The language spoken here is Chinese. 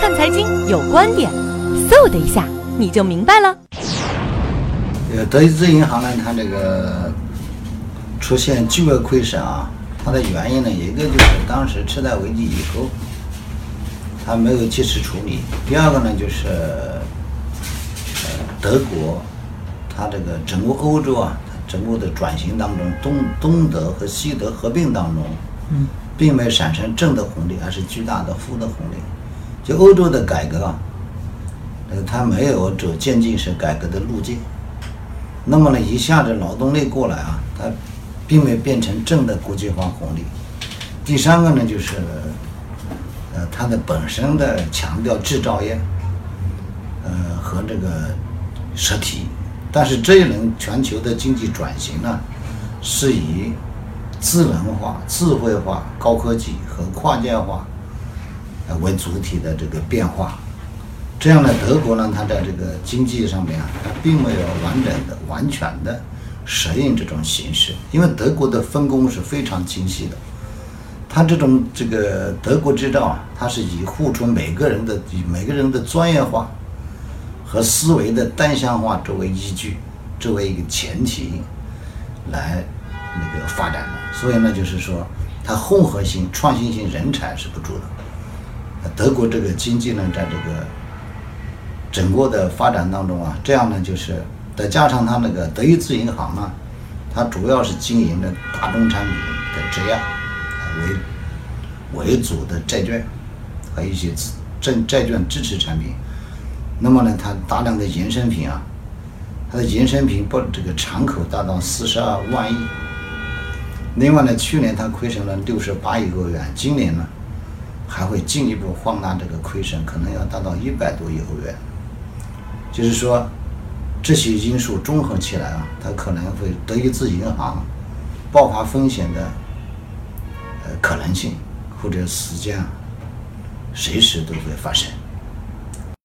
看财经有观点，嗖的一下你就明白了。呃，德意志银行呢，它这个出现巨额亏损啊，它的原因呢，一个就是当时次贷危机以后，它没有及时处理；第二个呢，就是呃，德国它这个整个欧洲啊，整个的转型当中，东东德和西德合并当中，并没有产生正的红利，而是巨大的负的红利。就欧洲的改革啊，呃，它没有走渐进式改革的路径。那么呢，一下子劳动力过来啊，它并没有变成正的国际化红利。第三个呢，就是呃，它的本身的强调制造业，呃和这个实体，但是这一轮全球的经济转型呢，是以智能化、智慧化、高科技和跨界化。呃，为主体的这个变化，这样呢，德国呢，它在这个经济上面啊，它并没有完整的、完全的适应这种形势，因为德国的分工是非常精细的，它这种这个德国制造啊，它是以付出每个人的、以每个人的专业化和思维的单向化作为依据，作为一个前提来那个发展的，所以呢，就是说它混合性、创新性人才是不足的。德国这个经济呢，在这个整个的发展当中啊，这样呢，就是再加上它那个德意志银行呢，它主要是经营的大宗产品的质押为为主的债券和一些证债券支持产品。那么呢，它大量的衍生品啊，它的衍生品不这个敞口达到四十二万亿。另外呢，去年它亏损了六十八亿欧元，今年呢？还会进一步放大这个亏损，可能要达到一百多亿欧元。就是说，这些因素综合起来啊，它可能会德意志银行爆发风险的呃可能性或者时间啊，随时都会发生。